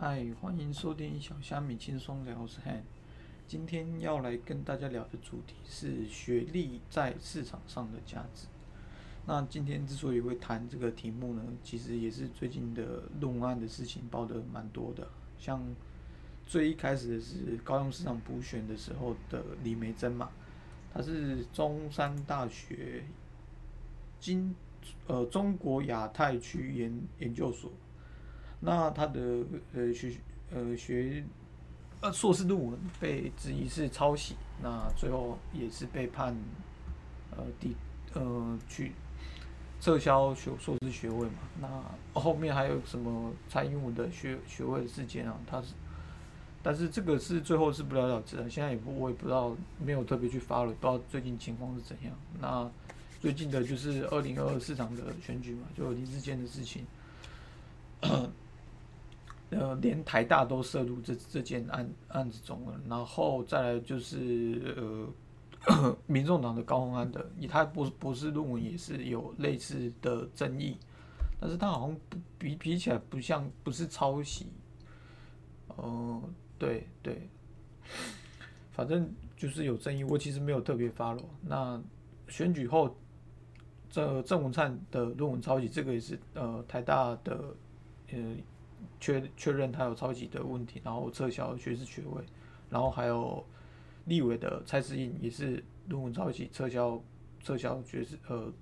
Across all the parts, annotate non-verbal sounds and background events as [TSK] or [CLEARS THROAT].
嗨，欢迎收听小虾米轻松聊，我是 Han。今天要来跟大家聊的主题是学历在市场上的价值。那今天之所以会谈这个题目呢，其实也是最近的论文案的事情报的蛮多的。像最一开始的是高雄市场补选的时候的李梅珍嘛，她是中山大学经呃中国亚太区研研究所。那他的呃学呃学呃硕士论文被质疑是抄袭，那最后也是被判呃第呃去撤销学硕士学位嘛。那后面还有什么蔡英文的学学位事件啊？他是，但是这个是最后是不了了之了。现在也不我也不知道，没有特别去发了，不知道最近情况是怎样。那最近的就是二零二二市场的选举嘛，就林志坚的事情。呃，连台大都涉入这这件案案子中了，然后再来就是呃，[COUGHS] 民众党的高鸿安的，以他博博士论文也是有类似的争议，但是他好像不比比起来不像不是抄袭，哦，对对，反正就是有争议，我其实没有特别发了。那选举后，这郑文灿的论文抄袭，这个也是呃台大的呃。确确认他有抄袭的问题，然后撤销学士学位，然后还有立委的蔡世印也是论文抄袭，撤销撤销学士呃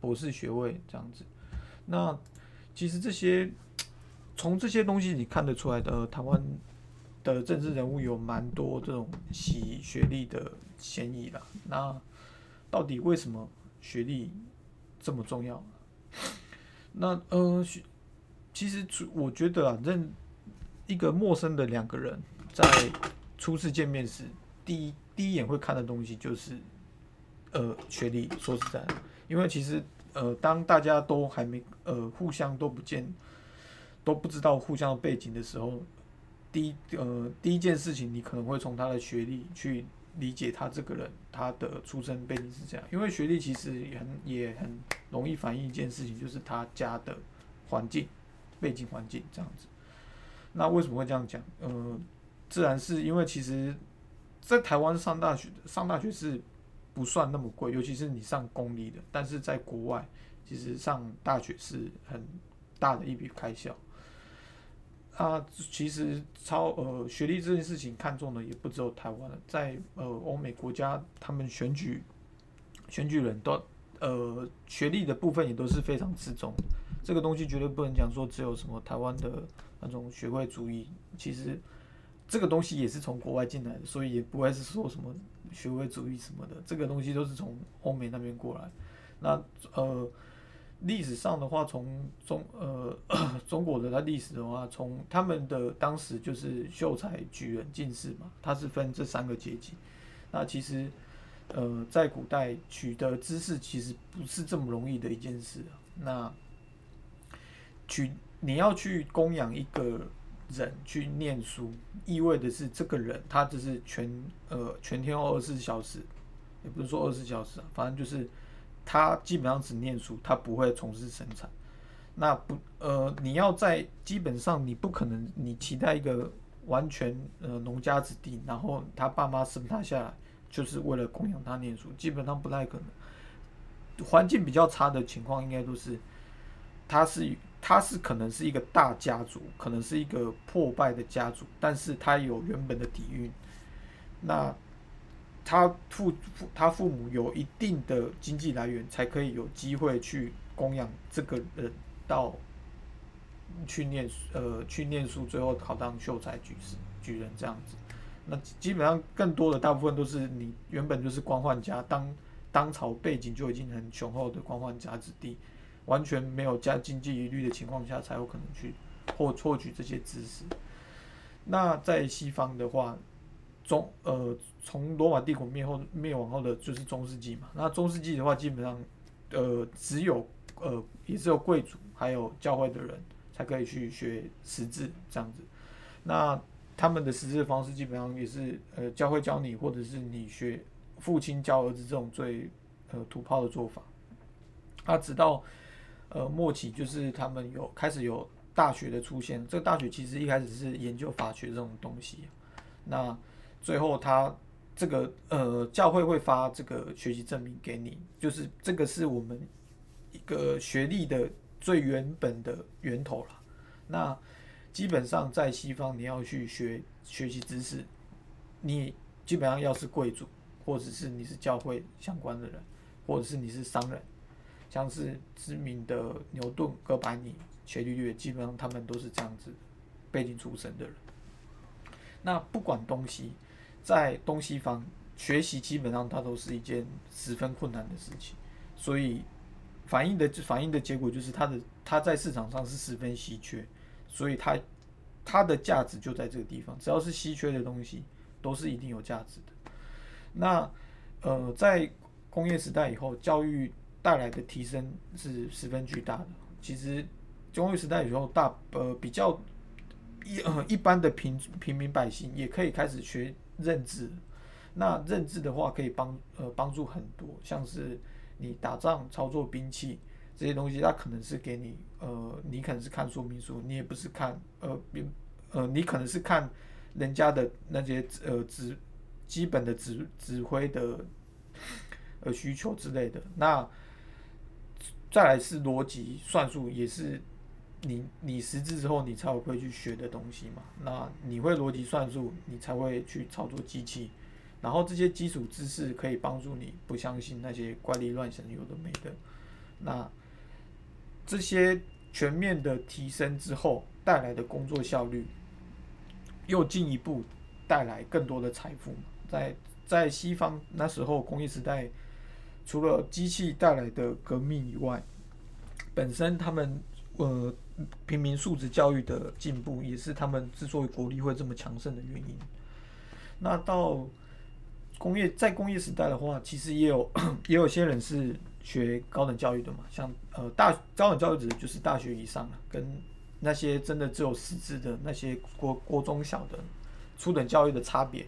博士学位这样子。那其实这些从这些东西你看得出来的，台湾的政治人物有蛮多这种洗学历的嫌疑啦。那到底为什么学历这么重要？[LAUGHS] 那呃学。其实，我觉得啊，认一个陌生的两个人在初次见面时，第一第一眼会看的东西就是，呃，学历。说实在，因为其实，呃，当大家都还没呃互相都不见，都不知道互相背景的时候，第一呃第一件事情，你可能会从他的学历去理解他这个人他的出生背景是这样。因为学历其实也很也很容易反映一件事情，就是他家的环境。背景环境这样子，那为什么会这样讲？呃，自然是因为其实，在台湾上大学，上大学是不算那么贵，尤其是你上公立的。但是在国外，其实上大学是很大的一笔开销。啊，其实超呃学历这件事情看中的也不只有台湾了在呃欧美国家，他们选举选举人都呃学历的部分也都是非常吃重的。这个东西绝对不能讲说只有什么台湾的那种学会主义，其实这个东西也是从国外进来的，所以也不会是说什么学会主义什么的，这个东西都是从欧美那边过来。那呃，历史上的话，从中呃 [COUGHS] 中国的它历史的话，从他们的当时就是秀才、举人、进士嘛，它是分这三个阶级。那其实呃在古代取得知识其实不是这么容易的一件事。那去你要去供养一个人去念书，意味的是这个人他只是全呃全天候二十四小时，也不是说二十四小时啊，反正就是他基本上只念书，他不会从事生产。那不呃你要在基本上你不可能你期待一个完全呃农家子弟，然后他爸妈生他下来就是为了供养他念书，基本上不太可能。环境比较差的情况，应该都是他是。他是可能是一个大家族，可能是一个破败的家族，但是他有原本的底蕴。那他父父他父母有一定的经济来源，才可以有机会去供养这个人到去念呃去念书，最后考当秀才、举士、举人这样子。那基本上更多的大部分都是你原本就是官宦家，当当朝背景就已经很雄厚的官宦家子弟。完全没有加经济疑虑的情况下，才有可能去获获取这些知识。那在西方的话，中呃，从罗马帝国灭后灭亡后的就是中世纪嘛。那中世纪的话，基本上呃，只有呃，也只有贵族还有教会的人才可以去学识字这样子。那他们的识字方式基本上也是呃，教会教你，或者是你学父亲教儿子这种最呃土炮的做法。他直到呃，末期就是他们有开始有大学的出现，这个大学其实一开始是研究法学这种东西，那最后他这个呃教会会发这个学习证明给你，就是这个是我们一个学历的最原本的源头了。那基本上在西方你要去学学习知识，你基本上要是贵族，或者是你是教会相关的人，或者是你是商人，像是知名的牛顿、哥白尼。伽利略基本上他们都是这样子背景出身的人。那不管东西，在东西方学习基本上它都是一件十分困难的事情，所以反映的反映的结果就是它的它在市场上是十分稀缺，所以它它的价值就在这个地方。只要是稀缺的东西，都是一定有价值的。那呃，在工业时代以后，教育带来的提升是十分巨大的。其实。工业时代以后，大呃比较一呃一般的平平民百姓也可以开始学认字。那认字的话，可以帮呃帮助很多，像是你打仗、操作兵器这些东西，它可能是给你呃，你可能是看说明书，你也不是看呃呃，你可能是看人家的那些呃指基本的指指挥的呃需求之类的。那再来是逻辑算术，也是。你你识字之后，你才会去学的东西嘛。那你会逻辑算术，你才会去操作机器。然后这些基础知识可以帮助你不相信那些怪力乱神有的没的。那这些全面的提升之后带来的工作效率，又进一步带来更多的财富。在在西方那时候工业时代，除了机器带来的革命以外，本身他们呃。平民素质教育的进步，也是他们之所以国力会这么强盛的原因。那到工业在工业时代的话，其实也有 [CLEARS THROAT] 也有些人是学高等教育的嘛，像呃大高等教育指的就是大学以上，跟那些真的只有师资的那些国国中小的初等教育的差别，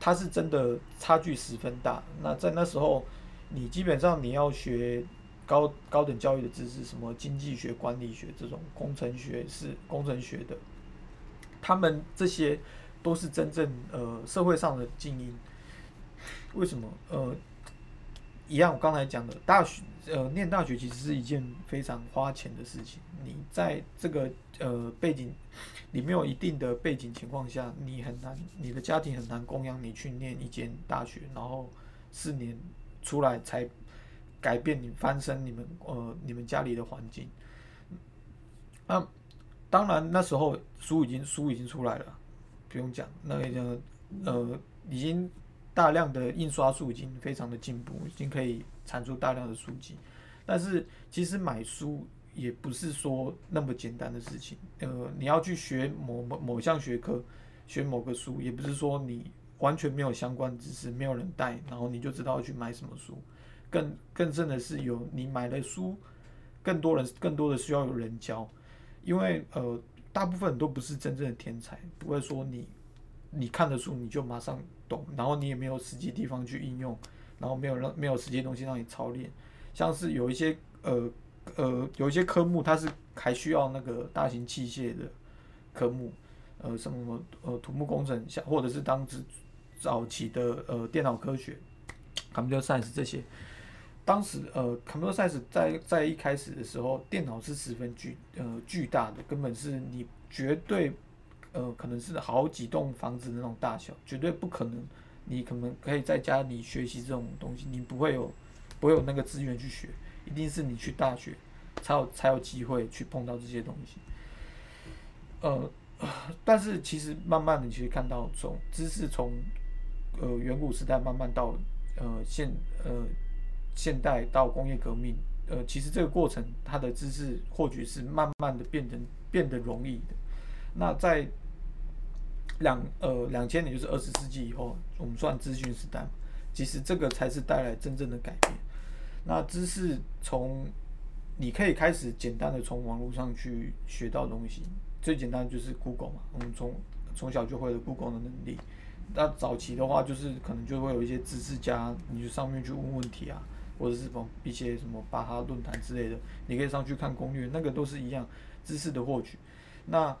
它是真的差距十分大。那在那时候，你基本上你要学。高高等教育的知识，什么经济学、管理学这种工程学是工程学的，他们这些都是真正呃社会上的精英。为什么？呃，一样，我刚才讲的，大学呃念大学其实是一件非常花钱的事情。你在这个呃背景，你没有一定的背景情况下，你很难，你的家庭很难供养你去念一间大学，然后四年出来才。改变你翻身，你们呃，你们家里的环境。那当然，那时候书已经书已经出来了，不用讲。那个呃，已经大量的印刷术已经非常的进步，已经可以产出大量的书籍。但是其实买书也不是说那么简单的事情。呃，你要去学某某某项学科，学某个书，也不是说你完全没有相关知识，没有人带，然后你就知道去买什么书。更更甚的是，有你买的书，更多人更多的需要有人教，因为呃，大部分都不是真正的天才，不会说你你看的书你就马上懂，然后你也没有实际地方去应用，然后没有让没有实际东西让你操练，像是有一些呃呃有一些科目它是还需要那个大型器械的科目，呃什么呃土木工程，像或者是当时早期的呃电脑科学，computer science 这些。当时呃，computer science 在在一开始的时候，电脑是十分巨呃巨大的，根本是你绝对呃可能是好几栋房子的那种大小，绝对不可能你可能可以在家里学习这种东西，你不会有不会有那个资源去学，一定是你去大学才有才有机会去碰到这些东西。呃，但是其实慢慢的，其实看到从知识从呃远古时代慢慢到呃现呃。现代到工业革命，呃，其实这个过程，它的知识获取是慢慢的变成变得容易的。那在两呃两千年，就是二十世纪以后，我们算资讯时代，其实这个才是带来真正的改变。那知识从你可以开始简单的从网络上去学到东西，最简单就是 Google 嘛，我们从从小就会了 Google 的能力。那早期的话，就是可能就会有一些知识家，你就上面去问问题啊。或者是从一些什么巴哈论坛之类的，你可以上去看攻略，那个都是一样。知识的获取。那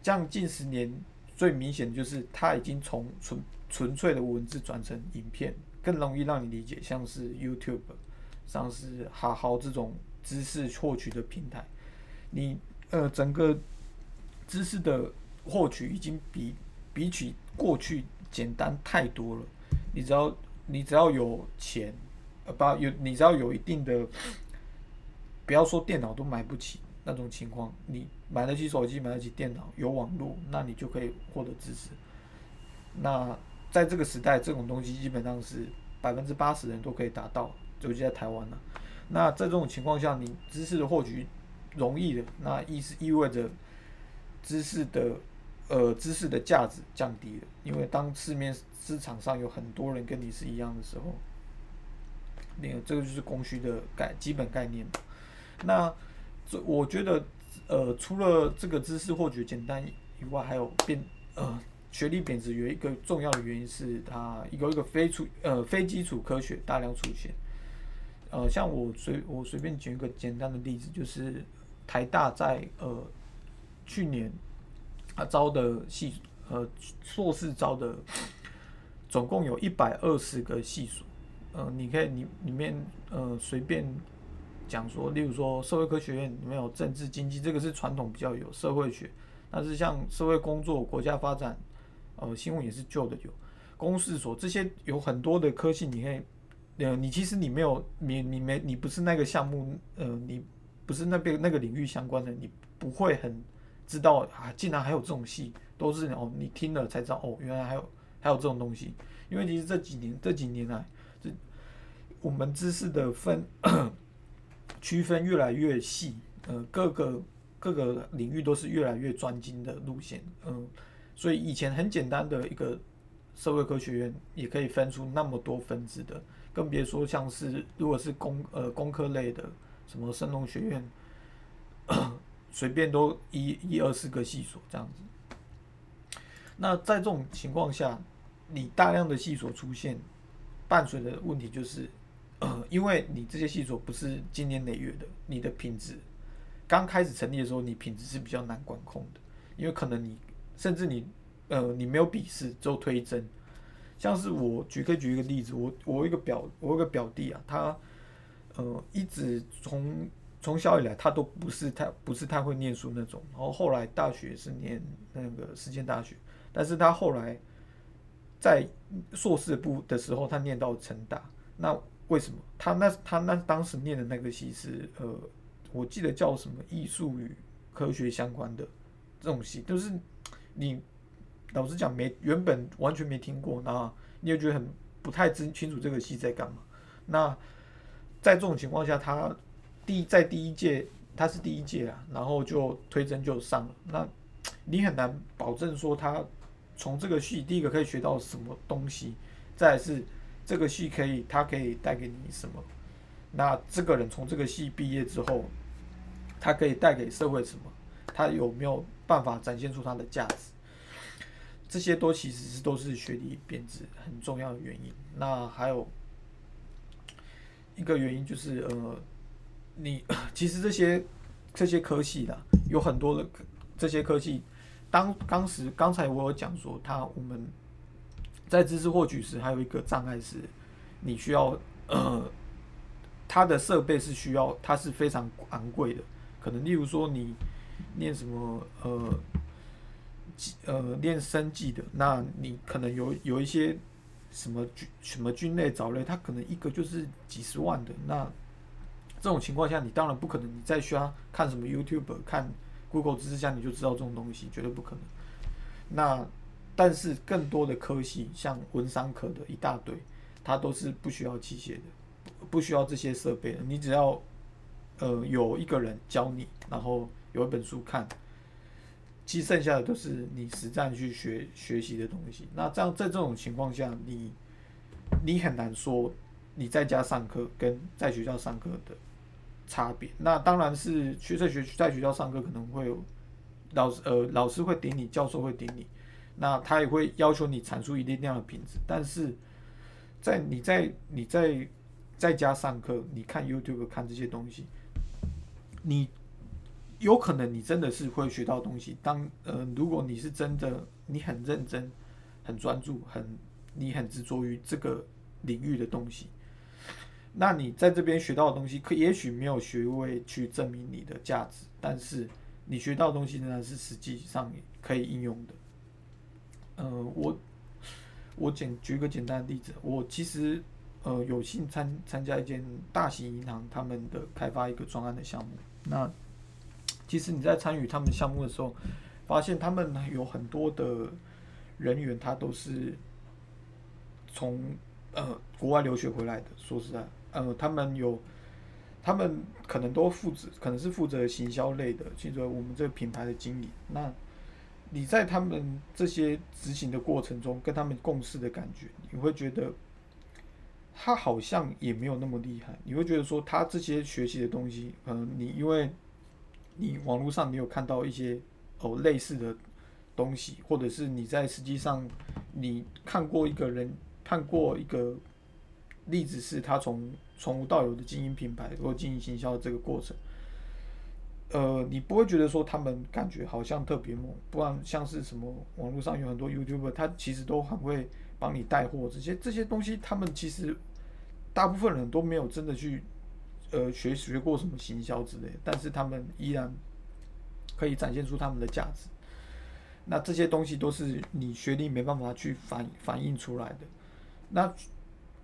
这样近十年最明显就是它已经从纯纯粹的文字转成影片，更容易让你理解，像是 YouTube，像是哈豪这种知识获取的平台，你呃整个知识的获取已经比比起过去简单太多了。你只要你只要有钱，呃不有你只要有一定的，不要说电脑都买不起那种情况，你买得起手机，买得起电脑，有网络，那你就可以获得知识。那在这个时代，这种东西基本上是百分之八十人都可以达到，尤其在台湾了。那在这种情况下，你知识的获取容易的，那意是意味着知识的呃知识的价值降低了，因为当市面市场上有很多人跟你是一样的时候，那个这个就是供需的概基本概念。那这我觉得呃除了这个知识获取简单以外，还有变呃。学历贬值有一个重要的原因是它有一个非出呃非基础科学大量出现，呃，像我随我随便举一个简单的例子，就是台大在呃去年他招的系呃硕士招的总共有一百二十个系所，呃，你可以你里面呃随便讲说，例如说社会科学院里面有政治经济，这个是传统比较有社会学，但是像社会工作、国家发展。呃，新闻也是旧的有，公事所这些有很多的科系，你可以，呃，你其实你没有，你你没你不是那个项目，呃，你不是那边那个领域相关的，你不会很知道啊，竟然还有这种戏，都是哦，你听了才知道哦，原来还有还有这种东西，因为其实这几年这几年来，这我们知识的分 [COUGHS] 区分越来越细，呃，各个各个领域都是越来越专精的路线，嗯。所以以前很简单的一个社会科学院也可以分出那么多分支的，更别说像是如果是工呃工科类的，什么生农学院，随便都一一二四个系所这样子。那在这种情况下，你大量的系所出现，伴随的问题就是，呃，因为你这些系所不是经年累月的，你的品质刚开始成立的时候，你品质是比较难管控的，因为可能你。甚至你，呃，你没有笔试，只有推甄。像是我举，可以举一个例子，我我一个表，我一个表弟啊，他，呃，一直从从小以来，他都不是太不是太会念书那种。然后后来大学是念那个实践大学，但是他后来在硕士部的时候，他念到成大。那为什么？他那他那当时念的那个系是，呃，我记得叫什么艺术与科学相关的这种系，都是。你老实讲，没原本完全没听过，那你也觉得很不太知清楚这个系在干嘛。那在这种情况下，他第在第一届他是第一届啊，然后就推甄就上了。那 [TSK] 你很难保证说他从这个戏第一个可以学到什么东西，再是这个戏可以他可以带给你什么。那这个人从这个戏毕业之后，他可以带给社会什么？他有没有？办法展现出他的价值，这些都其实是都是学历贬值很重要的原因。那还有一个原因就是，呃，你 [COUGHS] 其实这些这些科系的有很多的这些科系，当当时刚才我有讲说，它我们在知识获取时还有一个障碍是，你需要呃，它的设备是需要它是非常昂贵的，可能例如说你。念什么呃，呃，练生计的，那你可能有有一些什么菌什么菌类藻类，它可能一个就是几十万的。那这种情况下，你当然不可能，你再需要看什么 YouTube、看 Google 知识箱，你就知道这种东西，绝对不可能。那但是更多的科系，像文商科的一大堆，它都是不需要器械的，不需要这些设备的，你只要呃有一个人教你，然后。有一本书看，其实剩下的都是你实战去学学习的东西。那这样在这种情况下，你你很难说你在家上课跟在学校上课的差别。那当然是学在学在学校上课可能会有老师呃老师会顶你，教授会顶你，那他也会要求你产出一定量的品质。但是在你在你在在家上课，你看 YouTube 看这些东西，你。有可能你真的是会学到东西。当呃，如果你是真的你很认真、很专注、很你很执着于这个领域的东西，那你在这边学到的东西，可也许没有学位去证明你的价值，但是你学到的东西仍然是实际上可以应用的。呃，我我简举个简单的例子，我其实呃有幸参参加一间大型银行他们的开发一个专案的项目。那其实你在参与他们项目的时候，发现他们有很多的人员，他都是从呃国外留学回来的。说实在，呃，他们有他们可能都负责，可能是负责行销类的，记得我们这个品牌的经理。那你在他们这些执行的过程中，跟他们共事的感觉，你会觉得他好像也没有那么厉害。你会觉得说，他这些学习的东西，嗯，你因为你网络上你有看到一些哦类似的东西，或者是你在实际上你看过一个人，看过一个例子，是他从从无到有的经营品牌或经营行销的这个过程。呃，你不会觉得说他们感觉好像特别猛，不然像是什么网络上有很多 YouTuber，他其实都很会帮你带货，这些这些东西，他们其实大部分人都没有真的去呃学学过什么行销之类，但是他们依然可以展现出他们的价值。那这些东西都是你学历没办法去反反映出来的。那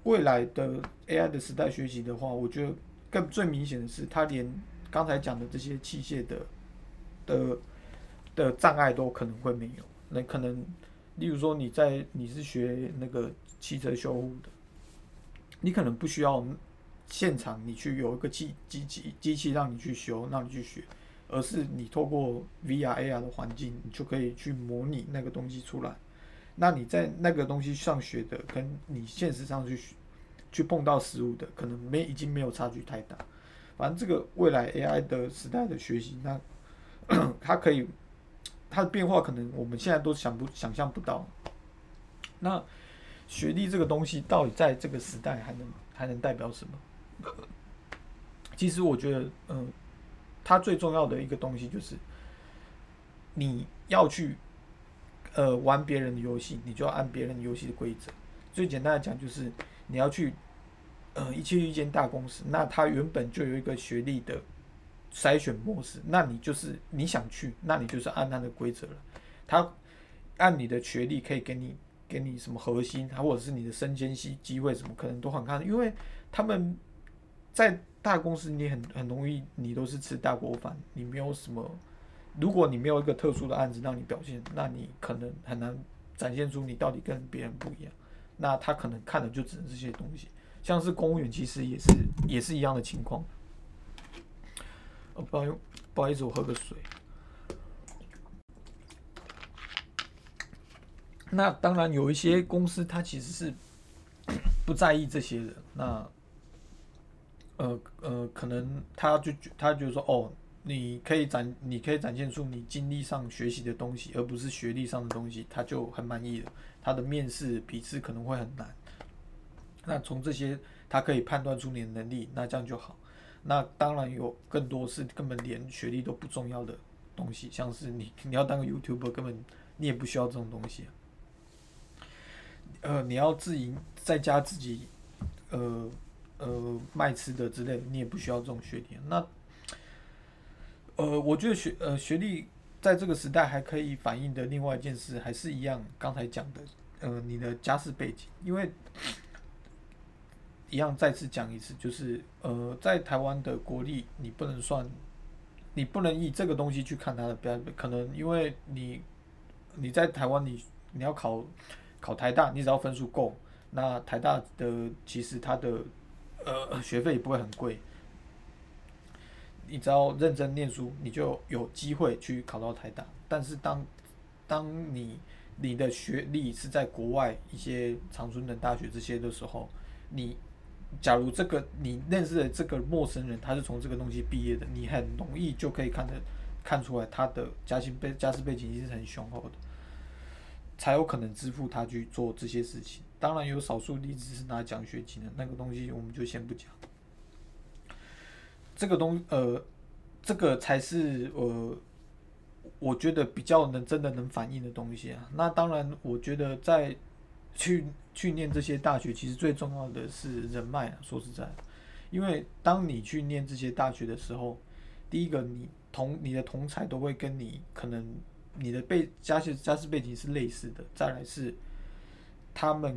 未来的 AI 的时代学习的话，我觉得更最明显的是，它连刚才讲的这些器械的的的障碍都可能会没有。那可能，例如说你在你是学那个汽车修护的，你可能不需要现场你去有一个机机器机器让你去修，让你去学，而是你透过 VR AR 的环境，你就可以去模拟那个东西出来。那你在那个东西上学的，跟你现实上去学去碰到实物的，可能没已经没有差距太大。反正这个未来 AI 的时代的学习，那 [COUGHS] 它可以它的变化，可能我们现在都想不想象不到。那学历这个东西，到底在这个时代还能还能代表什么？其实我觉得，嗯，它最重要的一个东西就是你要去呃玩别人的游戏，你就要按别人游戏的规则。最简单的讲，就是你要去。呃，一去一间大公司，那他原本就有一个学历的筛选模式，那你就是你想去，那你就是按他的规则了。他按你的学历可以给你给你什么核心，他或者是你的升迁机机会什么，可能都很看，因为他们在大公司，你很很容易，你都是吃大锅饭，你没有什么，如果你没有一个特殊的案子让你表现，那你可能很难展现出你到底跟别人不一样。那他可能看的就只能这些东西。像是公务员，其实也是也是一样的情况。哦，不好意思，不好意思，我喝个水。那当然有一些公司，它其实是 [COUGHS] 不在意这些的。那，呃呃，可能他就他觉得说，哦，你可以展，你可以展现出你经历上学习的东西，而不是学历上的东西，他就很满意了。他的面试笔试可能会很难。那从这些，他可以判断出你的能力，那这样就好。那当然有更多是根本连学历都不重要的东西，像是你你要当个 YouTuber，根本你也不需要这种东西。呃，你要自营在家自己，呃呃卖吃的之类的，你也不需要这种学历。那，呃，我觉得学呃学历在这个时代还可以反映的另外一件事，还是一样刚才讲的，呃，你的家世背景，因为。一样，再次讲一次，就是呃，在台湾的国力，你不能算，你不能以这个东西去看它的标，可能因为你你在台湾，你你要考考台大，你只要分数够，那台大的其实它的呃学费也不会很贵，你只要认真念书，你就有机会去考到台大。但是当当你你的学历是在国外一些长春的大学这些的时候，你假如这个你认识的这个陌生人，他是从这个东西毕业的，你很容易就可以看得看出来他的家庭背家世背景其实很雄厚的，才有可能支付他去做这些事情。当然有少数例子是拿奖学金的，那个东西我们就先不讲。这个东呃，这个才是呃，我觉得比较能真的能反映的东西啊。那当然，我觉得在去去念这些大学，其实最重要的是人脉啊。说实在，因为当你去念这些大学的时候，第一个你同你的同才都会跟你可能你的背家世家世背景是类似的，再来是他们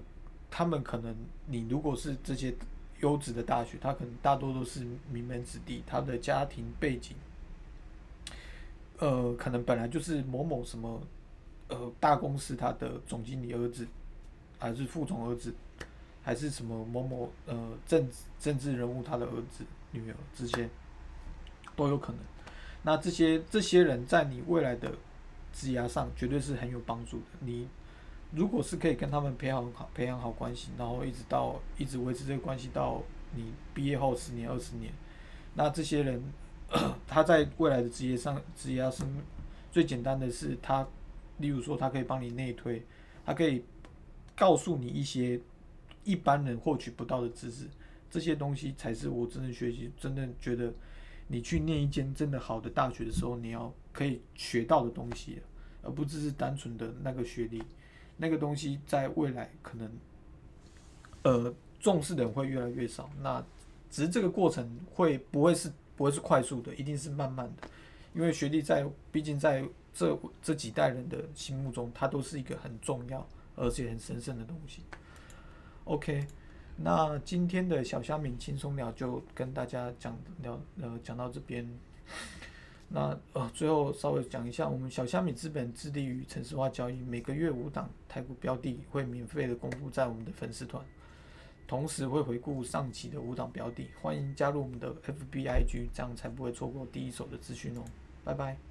他们可能你如果是这些。优质的大学，他可能大多都是名门子弟，他的家庭背景，呃，可能本来就是某某什么，呃，大公司他的总经理儿子，还是副总儿子，还是什么某某呃政治政治人物他的儿子、女儿这些都有可能。那这些这些人在你未来的职涯上绝对是很有帮助的。你。如果是可以跟他们培养好培养好关系，然后一直到一直维持这个关系到你毕业后十年二十年，那这些人 [COUGHS] 他在未来的职业上职业是最简单的是他，例如说他可以帮你内推，他可以告诉你一些一般人获取不到的知识，这些东西才是我真正学习真正觉得你去念一间真的好的大学的时候，你要可以学到的东西，而不只是单纯的那个学历。那个东西在未来可能，呃，重视的人会越来越少。那只是这个过程会不会是不会是快速的，一定是慢慢的。因为学历在，毕竟在这这几代人的心目中，它都是一个很重要而且很神圣的东西。OK，那今天的小虾米轻松聊就跟大家讲聊呃讲到这边。那呃，最后稍微讲一下，我们小虾米资本致力于城市化交易，每个月五档台股标的会免费的公布在我们的粉丝团，同时会回顾上期的五档标的，欢迎加入我们的 FBIG，这样才不会错过第一手的资讯哦。拜拜。